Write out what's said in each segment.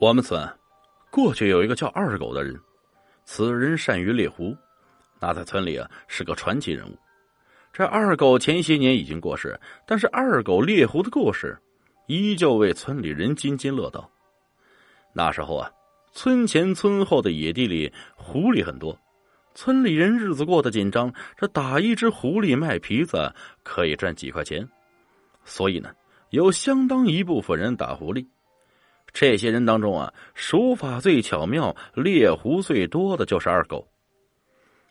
我们村过去有一个叫二狗的人，此人善于猎狐，那在村里啊是个传奇人物。这二狗前些年已经过世，但是二狗猎狐的故事依旧为村里人津津乐道。那时候啊，村前村后的野地里狐狸很多，村里人日子过得紧张，这打一只狐狸卖皮子可以赚几块钱，所以呢，有相当一部分人打狐狸。这些人当中啊，手法最巧妙、猎狐最多的就是二狗。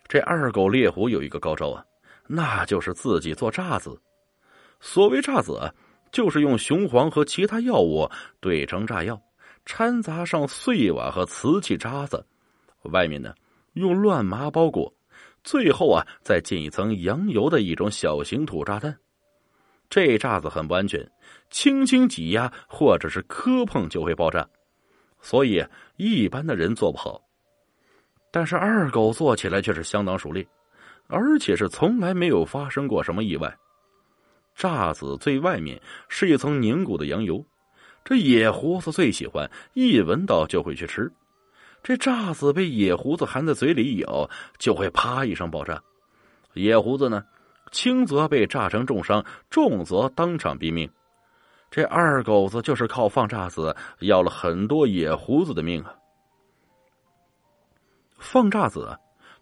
这二狗猎狐有一个高招啊，那就是自己做炸子。所谓炸子，就是用雄黄和其他药物兑成炸药，掺杂上碎瓦和瓷器渣子，外面呢用乱麻包裹，最后啊再进一层羊油的一种小型土炸弹。这炸子很不安全。轻轻挤压或者是磕碰就会爆炸，所以一般的人做不好。但是二狗做起来却是相当熟练，而且是从来没有发生过什么意外。炸子最外面是一层凝固的羊油，这野胡子最喜欢，一闻到就会去吃。这炸子被野胡子含在嘴里一咬，就会啪一声爆炸。野胡子呢，轻则被炸成重伤，重则当场毙命。这二狗子就是靠放炸子要了很多野胡子的命啊！放炸子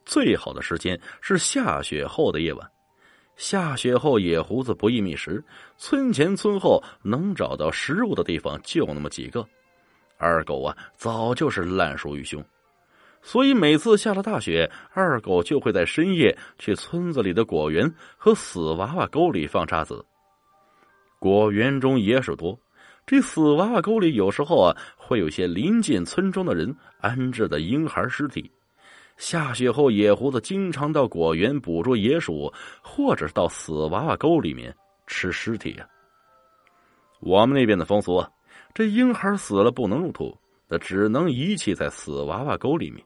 最好的时间是下雪后的夜晚，下雪后野胡子不易觅食，村前村后能找到食物的地方就那么几个。二狗啊，早就是烂熟于胸，所以每次下了大雪，二狗就会在深夜去村子里的果园和死娃娃沟里放沙子。果园中野鼠多，这死娃娃沟里有时候啊，会有些临近村庄的人安置的婴孩尸体。下雪后，野胡子经常到果园捕捉野鼠，或者是到死娃娃沟里面吃尸体啊。我们那边的风俗啊，这婴孩死了不能入土，那只能遗弃在死娃娃沟里面。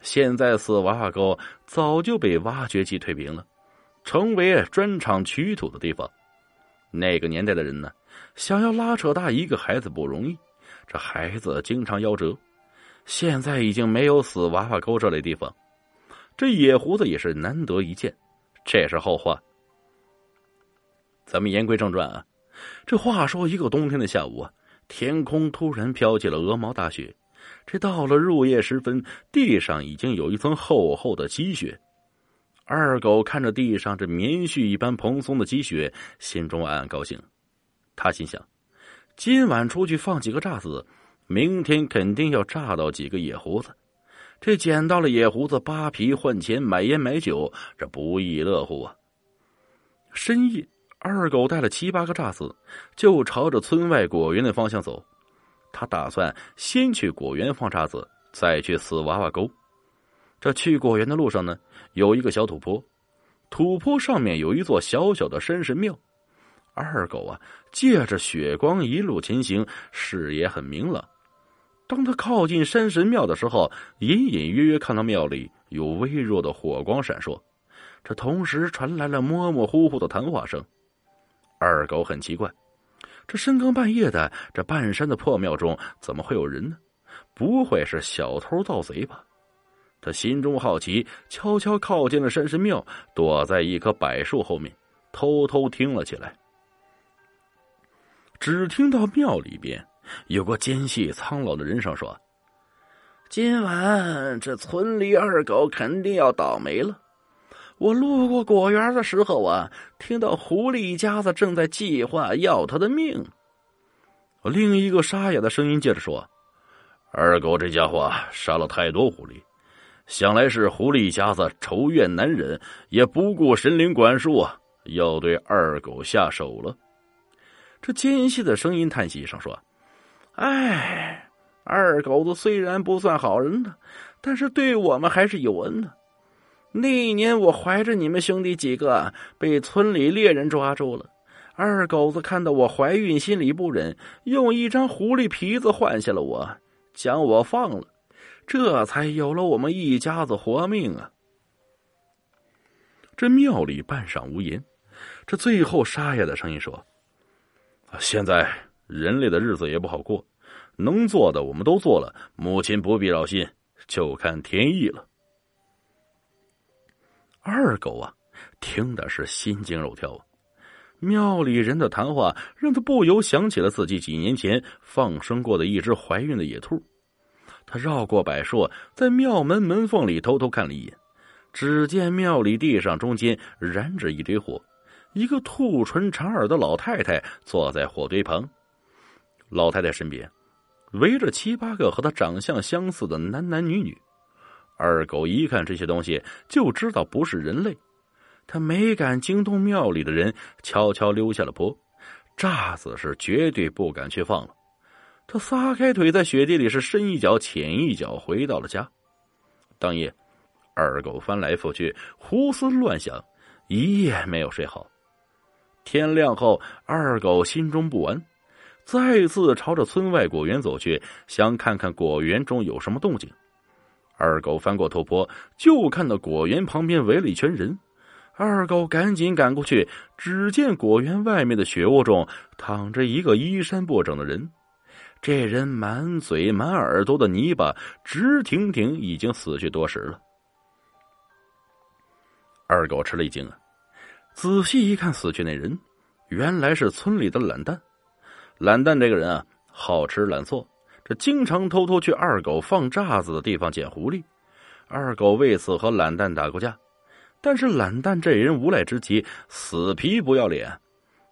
现在死娃娃沟早就被挖掘机推平了，成为专场取土的地方。那个年代的人呢，想要拉扯大一个孩子不容易，这孩子经常夭折。现在已经没有死娃娃沟这类地方，这野胡子也是难得一见。这是后话。咱们言归正传啊，这话说一个冬天的下午啊，天空突然飘起了鹅毛大雪。这到了入夜时分，地上已经有一层厚厚的积雪。二狗看着地上这棉絮一般蓬松的积雪，心中暗暗高兴。他心想：今晚出去放几个炸子，明天肯定要炸到几个野胡子。这捡到了野胡子，扒皮换钱，买烟买酒，这不亦乐乎啊！深夜，二狗带了七八个炸子，就朝着村外果园的方向走。他打算先去果园放炸子，再去死娃娃沟。这去果园的路上呢，有一个小土坡，土坡上面有一座小小的山神庙。二狗啊，借着雪光一路前行，视野很明朗。当他靠近山神庙的时候，隐隐约约看到庙里有微弱的火光闪烁，这同时传来了模模糊糊的谈话声。二狗很奇怪，这深更半夜的，这半山的破庙中怎么会有人呢？不会是小偷盗贼吧？他心中好奇，悄悄靠近了山神庙，躲在一棵柏树后面，偷偷听了起来。只听到庙里边有个尖细苍老的人声说：“今晚这村里二狗肯定要倒霉了。我路过果园的时候啊，听到狐狸一家子正在计划要他的命。”另一个沙哑的声音接着说：“二狗这家伙杀了太多狐狸。”想来是狐狸一家子仇怨难忍，也不顾神灵管束啊，要对二狗下手了。这尖细的声音叹息一声说：“哎，二狗子虽然不算好人呢，但是对我们还是有恩的。那一年我怀着你们兄弟几个，被村里猎人抓住了。二狗子看到我怀孕，心里不忍，用一张狐狸皮子换下了我，将我放了。”这才有了我们一家子活命啊！这庙里半晌无言，这最后沙哑的声音说：“现在人类的日子也不好过，能做的我们都做了，母亲不必劳心，就看天意了。二狗啊，听的是心惊肉跳啊！庙里人的谈话让他不由想起了自己几年前放生过的一只怀孕的野兔。他绕过柏树，在庙门门缝里偷偷看了一眼，只见庙里地上中间燃着一堆火，一个兔唇长耳的老太太坐在火堆旁。老太太身边围着七八个和她长相相似的男男女女。二狗一看这些东西，就知道不是人类，他没敢惊动庙里的人，悄悄溜下了坡。炸子是绝对不敢去放了。他撒开腿，在雪地里是深一脚浅一脚，回到了家。当夜，二狗翻来覆去，胡思乱想，一夜没有睡好。天亮后，二狗心中不安，再次朝着村外果园走去，想看看果园中有什么动静。二狗翻过头坡，就看到果园旁边围了一圈人。二狗赶紧赶过去，只见果园外面的雪窝中躺着一个衣衫不整的人。这人满嘴满耳朵的泥巴，直挺挺，已经死去多时了。二狗吃了一惊啊！仔细一看，死去那人原来是村里的懒蛋。懒蛋这个人啊，好吃懒做，这经常偷偷去二狗放炸子的地方捡狐狸。二狗为此和懒蛋打过架，但是懒蛋这人无赖之极，死皮不要脸。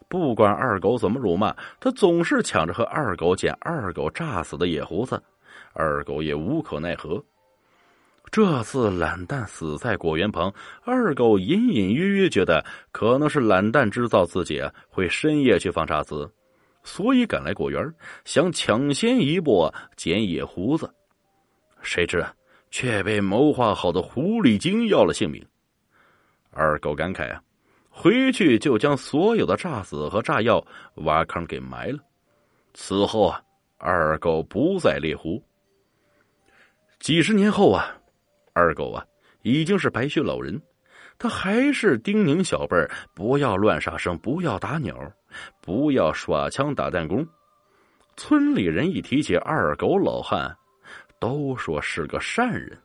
不管二狗怎么辱骂，他总是抢着和二狗捡二狗炸死的野胡子，二狗也无可奈何。这次懒蛋死在果园旁，二狗隐隐约约觉得可能是懒蛋知道自己会深夜去放炸子，所以赶来果园，想抢先一步捡野胡子，谁知啊却被谋划好的狐狸精要了性命。二狗感慨啊。回去就将所有的炸子和炸药挖坑给埋了。此后啊，二狗不再猎狐。几十年后啊，二狗啊已经是白须老人，他还是叮咛小辈儿不要乱杀生，不要打鸟，不要耍枪打弹弓。村里人一提起二狗老汉，都说是个善人。